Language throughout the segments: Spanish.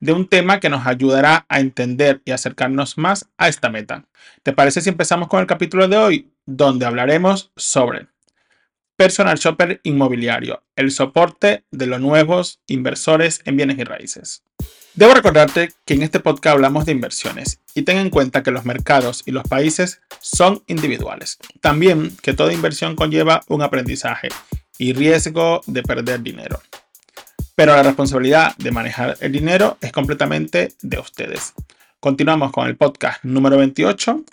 de un tema que nos ayudará a entender y acercarnos más a esta meta. ¿Te parece si empezamos con el capítulo de hoy, donde hablaremos sobre Personal Shopper Inmobiliario, el soporte de los nuevos inversores en bienes y raíces? Debo recordarte que en este podcast hablamos de inversiones y ten en cuenta que los mercados y los países son individuales. También que toda inversión conlleva un aprendizaje y riesgo de perder dinero pero la responsabilidad de manejar el dinero es completamente de ustedes. Continuamos con el podcast número 28,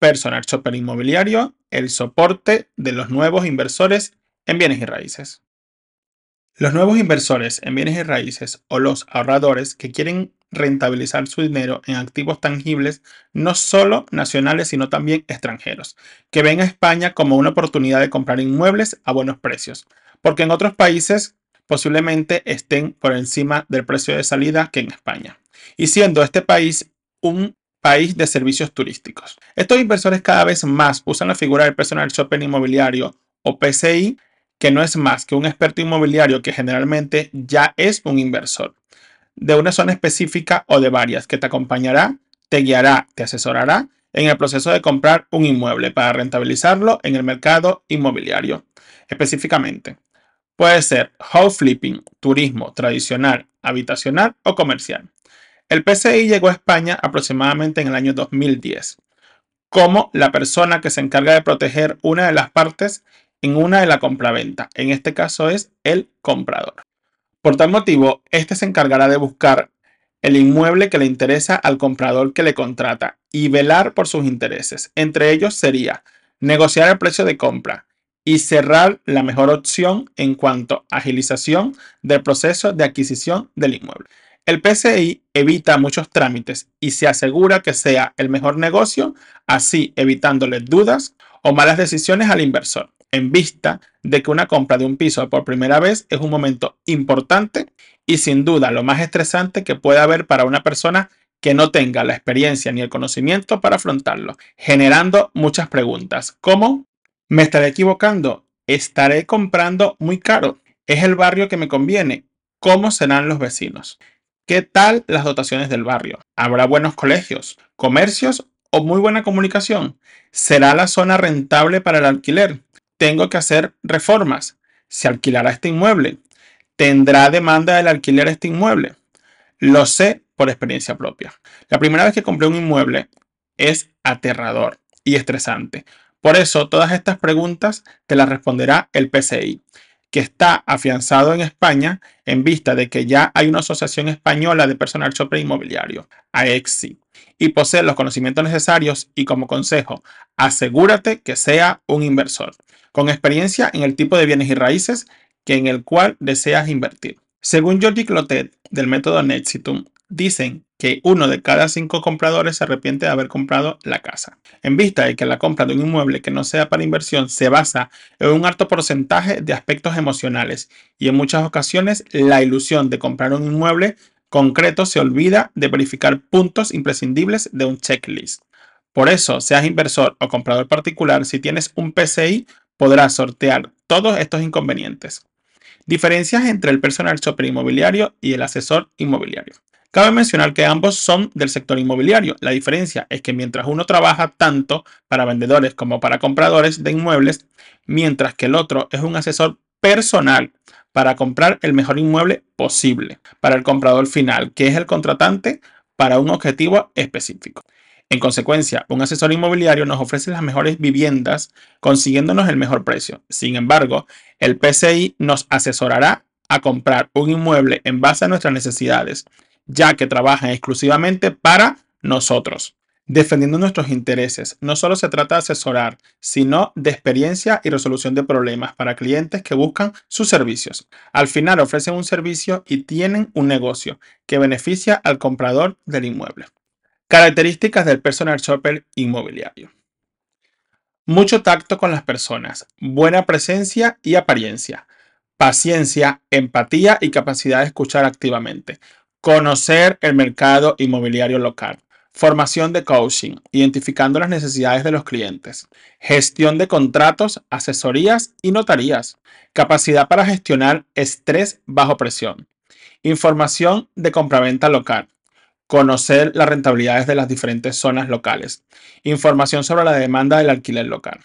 Personal Shopper Inmobiliario, el soporte de los nuevos inversores en bienes y raíces. Los nuevos inversores en bienes y raíces o los ahorradores que quieren rentabilizar su dinero en activos tangibles, no solo nacionales, sino también extranjeros, que ven a España como una oportunidad de comprar inmuebles a buenos precios, porque en otros países posiblemente estén por encima del precio de salida que en España. Y siendo este país un país de servicios turísticos. Estos inversores cada vez más usan la figura del personal shopper inmobiliario o PCI, que no es más que un experto inmobiliario que generalmente ya es un inversor, de una zona específica o de varias, que te acompañará, te guiará, te asesorará en el proceso de comprar un inmueble para rentabilizarlo en el mercado inmobiliario. Específicamente, Puede ser house flipping, turismo tradicional, habitacional o comercial. El PCI llegó a España aproximadamente en el año 2010 como la persona que se encarga de proteger una de las partes en una de la compraventa. En este caso es el comprador. Por tal motivo, este se encargará de buscar el inmueble que le interesa al comprador que le contrata y velar por sus intereses. Entre ellos sería negociar el precio de compra, y cerrar la mejor opción en cuanto a agilización del proceso de adquisición del inmueble. El PCI evita muchos trámites y se asegura que sea el mejor negocio, así evitándole dudas o malas decisiones al inversor, en vista de que una compra de un piso por primera vez es un momento importante y sin duda lo más estresante que puede haber para una persona que no tenga la experiencia ni el conocimiento para afrontarlo, generando muchas preguntas como ¿Me estaré equivocando? ¿Estaré comprando muy caro? ¿Es el barrio que me conviene? ¿Cómo serán los vecinos? ¿Qué tal las dotaciones del barrio? ¿Habrá buenos colegios, comercios o muy buena comunicación? ¿Será la zona rentable para el alquiler? ¿Tengo que hacer reformas? ¿Se alquilará este inmueble? ¿Tendrá demanda del alquiler este inmueble? Lo sé por experiencia propia. La primera vez que compré un inmueble es aterrador y estresante por eso, todas estas preguntas te las responderá el PCI, que está afianzado en España en vista de que ya hay una asociación española de personal shopper inmobiliario, AEXI, y posee los conocimientos necesarios y como consejo, asegúrate que sea un inversor, con experiencia en el tipo de bienes y raíces que en el cual deseas invertir. Según Jordi Clotet del método Nexitum, dicen que uno de cada cinco compradores se arrepiente de haber comprado la casa. En vista de que la compra de un inmueble que no sea para inversión se basa en un alto porcentaje de aspectos emocionales y en muchas ocasiones la ilusión de comprar un inmueble concreto se olvida de verificar puntos imprescindibles de un checklist. Por eso, seas inversor o comprador particular, si tienes un PCI, podrás sortear todos estos inconvenientes. Diferencias entre el personal shopper inmobiliario y el asesor inmobiliario. Cabe mencionar que ambos son del sector inmobiliario. La diferencia es que mientras uno trabaja tanto para vendedores como para compradores de inmuebles, mientras que el otro es un asesor personal para comprar el mejor inmueble posible para el comprador final, que es el contratante para un objetivo específico. En consecuencia, un asesor inmobiliario nos ofrece las mejores viviendas consiguiéndonos el mejor precio. Sin embargo, el PCI nos asesorará a comprar un inmueble en base a nuestras necesidades ya que trabajan exclusivamente para nosotros. defendiendo nuestros intereses. No solo se trata de asesorar, sino de experiencia y resolución de problemas para clientes que buscan sus servicios. Al final ofrecen un servicio y tienen un negocio que beneficia al comprador del inmueble. Características del personal shopper inmobiliario. Mucho tacto con las personas, buena presencia y apariencia, paciencia, empatía y capacidad de escuchar activamente, conocer el mercado inmobiliario local, formación de coaching, identificando las necesidades de los clientes, gestión de contratos, asesorías y notarías, capacidad para gestionar estrés bajo presión, información de compraventa local, conocer las rentabilidades de las diferentes zonas locales, información sobre la demanda del alquiler local.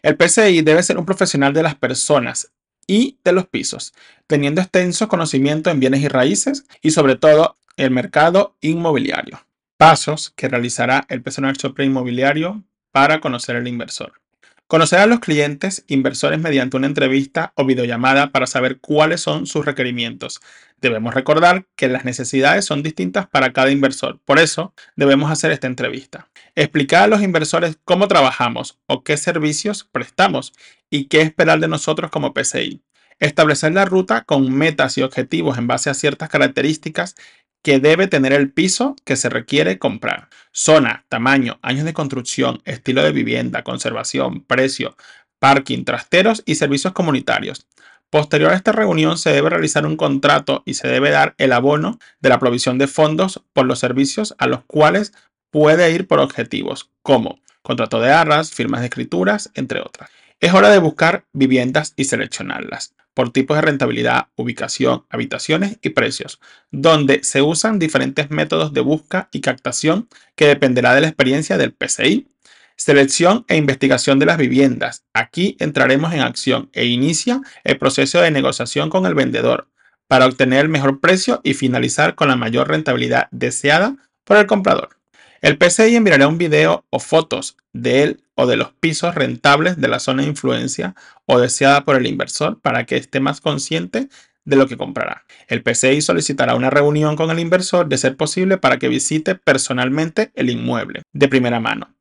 El PCI debe ser un profesional de las personas y de los pisos, teniendo extenso conocimiento en bienes y raíces y sobre todo el mercado inmobiliario. Pasos que realizará el personal shopper inmobiliario para conocer al inversor. Conocer a los clientes inversores mediante una entrevista o videollamada para saber cuáles son sus requerimientos. Debemos recordar que las necesidades son distintas para cada inversor, por eso debemos hacer esta entrevista. Explicar a los inversores cómo trabajamos o qué servicios prestamos y qué esperar de nosotros como PCI. Establecer la ruta con metas y objetivos en base a ciertas características que debe tener el piso que se requiere comprar. Zona, tamaño, años de construcción, estilo de vivienda, conservación, precio, parking, trasteros y servicios comunitarios. Posterior a esta reunión se debe realizar un contrato y se debe dar el abono de la provisión de fondos por los servicios a los cuales puede ir por objetivos, como contrato de arras, firmas de escrituras, entre otras. Es hora de buscar viviendas y seleccionarlas por tipos de rentabilidad, ubicación, habitaciones y precios, donde se usan diferentes métodos de busca y captación que dependerá de la experiencia del PCI. Selección e investigación de las viviendas. Aquí entraremos en acción e inicia el proceso de negociación con el vendedor para obtener el mejor precio y finalizar con la mayor rentabilidad deseada por el comprador. El PCI enviará un video o fotos de él o de los pisos rentables de la zona de influencia o deseada por el inversor para que esté más consciente de lo que comprará. El PCI solicitará una reunión con el inversor de ser posible para que visite personalmente el inmueble de primera mano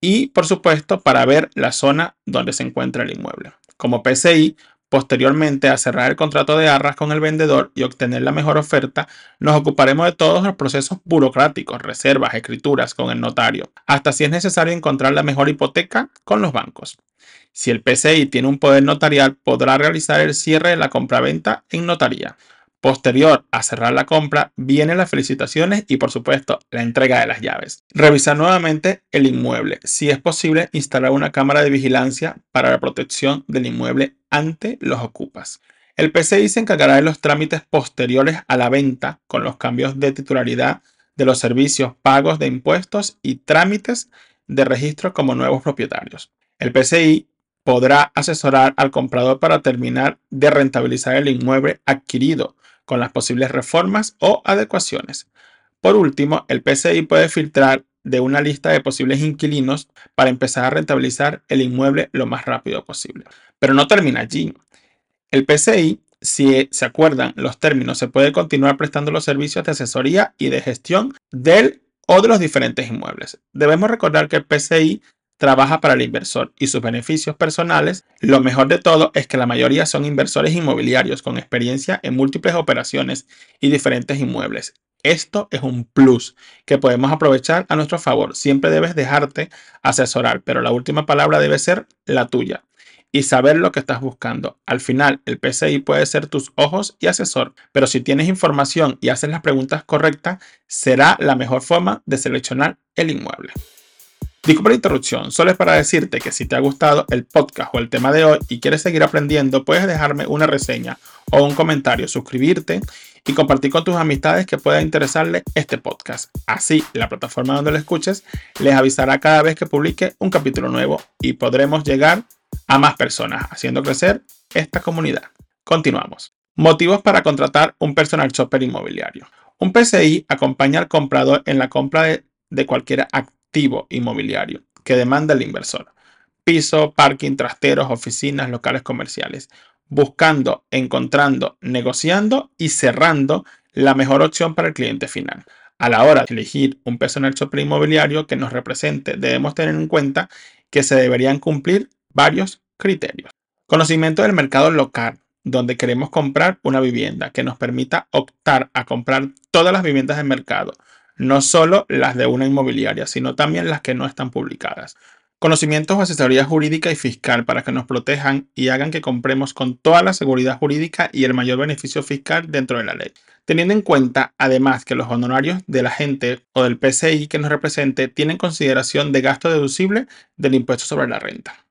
y por supuesto para ver la zona donde se encuentra el inmueble. Como PCI Posteriormente a cerrar el contrato de arras con el vendedor y obtener la mejor oferta, nos ocuparemos de todos los procesos burocráticos, reservas, escrituras con el notario, hasta si es necesario encontrar la mejor hipoteca con los bancos. Si el PCI tiene un poder notarial, podrá realizar el cierre de la compraventa en notaría. Posterior a cerrar la compra, vienen las felicitaciones y por supuesto la entrega de las llaves. Revisar nuevamente el inmueble. Si es posible, instalar una cámara de vigilancia para la protección del inmueble ante los ocupas. El PCI se encargará de los trámites posteriores a la venta con los cambios de titularidad de los servicios, pagos de impuestos y trámites de registro como nuevos propietarios. El PCI podrá asesorar al comprador para terminar de rentabilizar el inmueble adquirido con las posibles reformas o adecuaciones. Por último, el PCI puede filtrar de una lista de posibles inquilinos para empezar a rentabilizar el inmueble lo más rápido posible. Pero no termina allí. El PCI, si se acuerdan los términos, se puede continuar prestando los servicios de asesoría y de gestión del o de los diferentes inmuebles. Debemos recordar que el PCI trabaja para el inversor y sus beneficios personales, lo mejor de todo es que la mayoría son inversores inmobiliarios con experiencia en múltiples operaciones y diferentes inmuebles. Esto es un plus que podemos aprovechar a nuestro favor. Siempre debes dejarte asesorar, pero la última palabra debe ser la tuya y saber lo que estás buscando. Al final, el PCI puede ser tus ojos y asesor, pero si tienes información y haces las preguntas correctas, será la mejor forma de seleccionar el inmueble. Disculpa la interrupción, solo es para decirte que si te ha gustado el podcast o el tema de hoy y quieres seguir aprendiendo, puedes dejarme una reseña o un comentario, suscribirte y compartir con tus amistades que pueda interesarle este podcast. Así, la plataforma donde lo escuches les avisará cada vez que publique un capítulo nuevo y podremos llegar a más personas, haciendo crecer esta comunidad. Continuamos. Motivos para contratar un personal shopper inmobiliario. Un PCI acompaña al comprador en la compra de, de cualquier actividad inmobiliario que demanda el inversor. Piso, parking, trasteros, oficinas, locales comerciales. Buscando, encontrando, negociando y cerrando la mejor opción para el cliente final. A la hora de elegir un personal shopper inmobiliario que nos represente, debemos tener en cuenta que se deberían cumplir varios criterios. Conocimiento del mercado local, donde queremos comprar una vivienda que nos permita optar a comprar todas las viviendas del mercado, no solo las de una inmobiliaria, sino también las que no están publicadas. Conocimientos o asesoría jurídica y fiscal para que nos protejan y hagan que compremos con toda la seguridad jurídica y el mayor beneficio fiscal dentro de la ley. Teniendo en cuenta, además, que los honorarios del agente o del PCI que nos represente tienen consideración de gasto deducible del impuesto sobre la renta.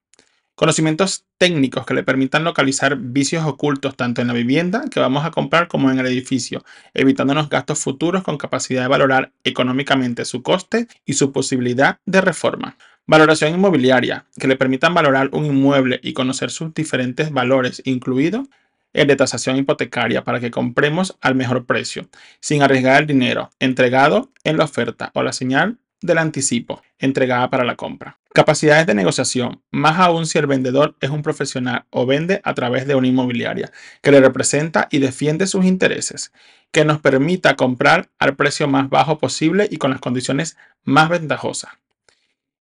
Conocimientos técnicos que le permitan localizar vicios ocultos tanto en la vivienda que vamos a comprar como en el edificio, evitándonos gastos futuros con capacidad de valorar económicamente su coste y su posibilidad de reforma. Valoración inmobiliaria, que le permitan valorar un inmueble y conocer sus diferentes valores, incluido el de tasación hipotecaria, para que compremos al mejor precio, sin arriesgar el dinero entregado en la oferta o la señal del anticipo entregada para la compra. Capacidades de negociación, más aún si el vendedor es un profesional o vende a través de una inmobiliaria que le representa y defiende sus intereses, que nos permita comprar al precio más bajo posible y con las condiciones más ventajosas.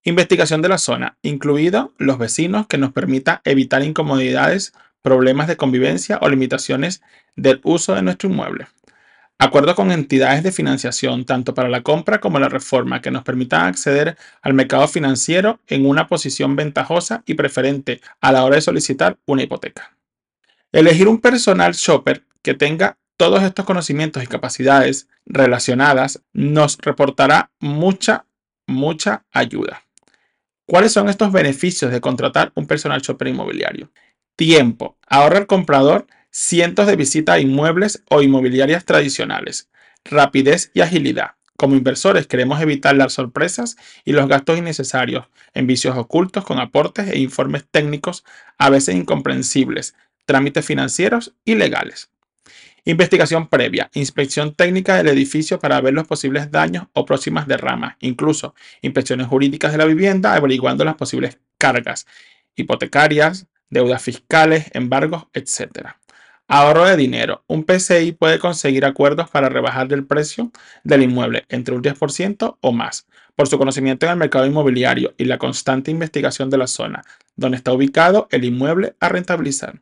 Investigación de la zona, incluido los vecinos, que nos permita evitar incomodidades, problemas de convivencia o limitaciones del uso de nuestro inmueble. Acuerdo con entidades de financiación, tanto para la compra como la reforma, que nos permitan acceder al mercado financiero en una posición ventajosa y preferente a la hora de solicitar una hipoteca. Elegir un personal shopper que tenga todos estos conocimientos y capacidades relacionadas nos reportará mucha, mucha ayuda. ¿Cuáles son estos beneficios de contratar un personal shopper inmobiliario? Tiempo. Ahorra el comprador cientos de visitas a inmuebles o inmobiliarias tradicionales, rapidez y agilidad. Como inversores queremos evitar las sorpresas y los gastos innecesarios en vicios ocultos con aportes e informes técnicos a veces incomprensibles, trámites financieros y legales. Investigación previa, inspección técnica del edificio para ver los posibles daños o próximas derramas, incluso inspecciones jurídicas de la vivienda averiguando las posibles cargas hipotecarias, deudas fiscales, embargos, etc. Ahorro de dinero. Un PCI puede conseguir acuerdos para rebajar el precio del inmueble entre un 10% o más, por su conocimiento en el mercado inmobiliario y la constante investigación de la zona donde está ubicado el inmueble a rentabilizar.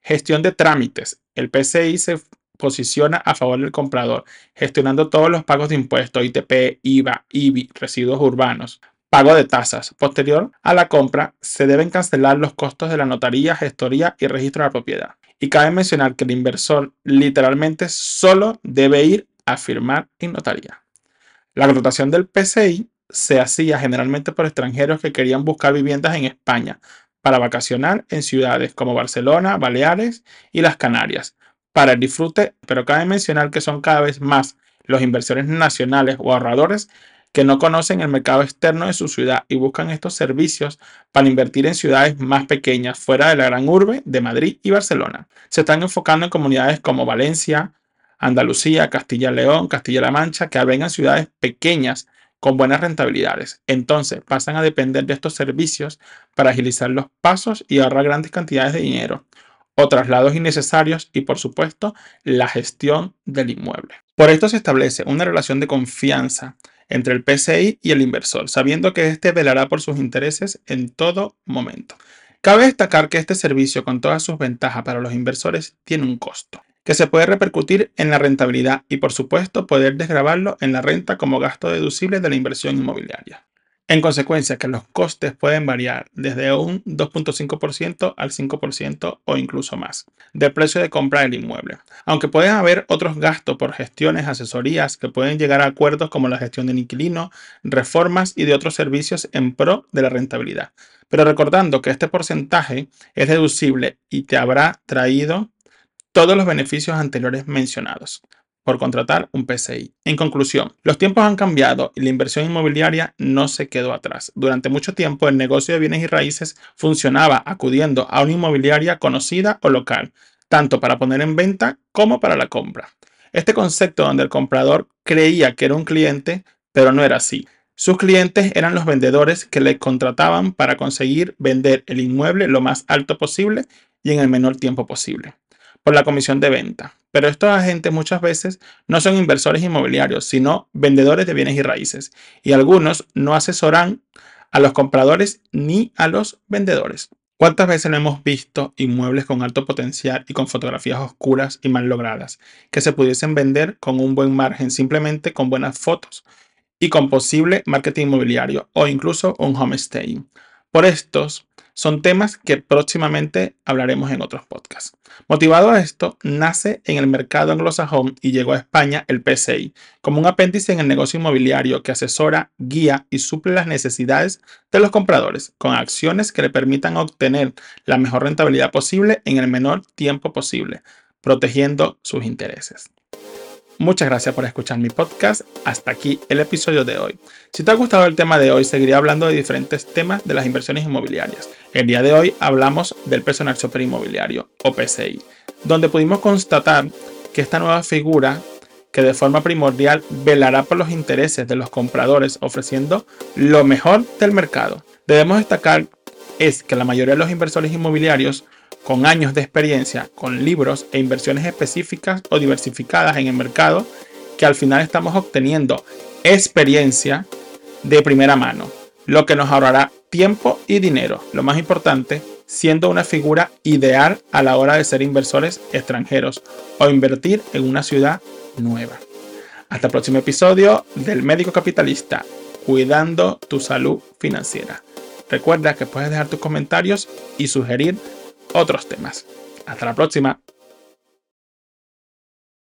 Gestión de trámites. El PCI se posiciona a favor del comprador, gestionando todos los pagos de impuestos, ITP, IVA, IBI, residuos urbanos, pago de tasas. Posterior a la compra, se deben cancelar los costos de la notaría, gestoría y registro de la propiedad. Y cabe mencionar que el inversor literalmente solo debe ir a firmar en notaría. La contratación del PCI se hacía generalmente por extranjeros que querían buscar viviendas en España para vacacionar en ciudades como Barcelona, Baleares y las Canarias para el disfrute, pero cabe mencionar que son cada vez más los inversores nacionales o ahorradores que no conocen el mercado externo de su ciudad y buscan estos servicios para invertir en ciudades más pequeñas fuera de la gran urbe de Madrid y Barcelona. Se están enfocando en comunidades como Valencia, Andalucía, Castilla-León, Castilla-La Mancha, que albergan ciudades pequeñas con buenas rentabilidades. Entonces pasan a depender de estos servicios para agilizar los pasos y ahorrar grandes cantidades de dinero o traslados innecesarios y por supuesto la gestión del inmueble. Por esto se establece una relación de confianza entre el PCI y el inversor, sabiendo que éste velará por sus intereses en todo momento. Cabe destacar que este servicio, con todas sus ventajas para los inversores, tiene un costo, que se puede repercutir en la rentabilidad y, por supuesto, poder desgravarlo en la renta como gasto deducible de la inversión inmobiliaria. En consecuencia, que los costes pueden variar desde un 2.5% al 5% o incluso más del precio de compra del inmueble. Aunque pueden haber otros gastos por gestiones, asesorías que pueden llegar a acuerdos como la gestión del inquilino, reformas y de otros servicios en pro de la rentabilidad. Pero recordando que este porcentaje es deducible y te habrá traído todos los beneficios anteriores mencionados por contratar un PCI. En conclusión, los tiempos han cambiado y la inversión inmobiliaria no se quedó atrás. Durante mucho tiempo el negocio de bienes y raíces funcionaba acudiendo a una inmobiliaria conocida o local, tanto para poner en venta como para la compra. Este concepto donde el comprador creía que era un cliente, pero no era así. Sus clientes eran los vendedores que le contrataban para conseguir vender el inmueble lo más alto posible y en el menor tiempo posible. Por la comisión de venta. Pero estos agentes muchas veces no son inversores inmobiliarios, sino vendedores de bienes y raíces. Y algunos no asesoran a los compradores ni a los vendedores. ¿Cuántas veces no hemos visto inmuebles con alto potencial y con fotografías oscuras y mal logradas que se pudiesen vender con un buen margen simplemente con buenas fotos y con posible marketing inmobiliario o incluso un homestay? Por estos son temas que próximamente hablaremos en otros podcasts. Motivado a esto, nace en el mercado anglosajón y llegó a España el PCI, como un apéndice en el negocio inmobiliario que asesora, guía y suple las necesidades de los compradores con acciones que le permitan obtener la mejor rentabilidad posible en el menor tiempo posible, protegiendo sus intereses. Muchas gracias por escuchar mi podcast. Hasta aquí el episodio de hoy. Si te ha gustado el tema de hoy, seguiré hablando de diferentes temas de las inversiones inmobiliarias. El día de hoy hablamos del personal shopper inmobiliario o PCI, donde pudimos constatar que esta nueva figura que de forma primordial velará por los intereses de los compradores ofreciendo lo mejor del mercado. Debemos destacar es que la mayoría de los inversores inmobiliarios con años de experiencia, con libros e inversiones específicas o diversificadas en el mercado, que al final estamos obteniendo experiencia de primera mano, lo que nos ahorrará tiempo y dinero. Lo más importante, siendo una figura ideal a la hora de ser inversores extranjeros o invertir en una ciudad nueva. Hasta el próximo episodio del Médico Capitalista, cuidando tu salud financiera. Recuerda que puedes dejar tus comentarios y sugerir otros temas. Hasta la próxima.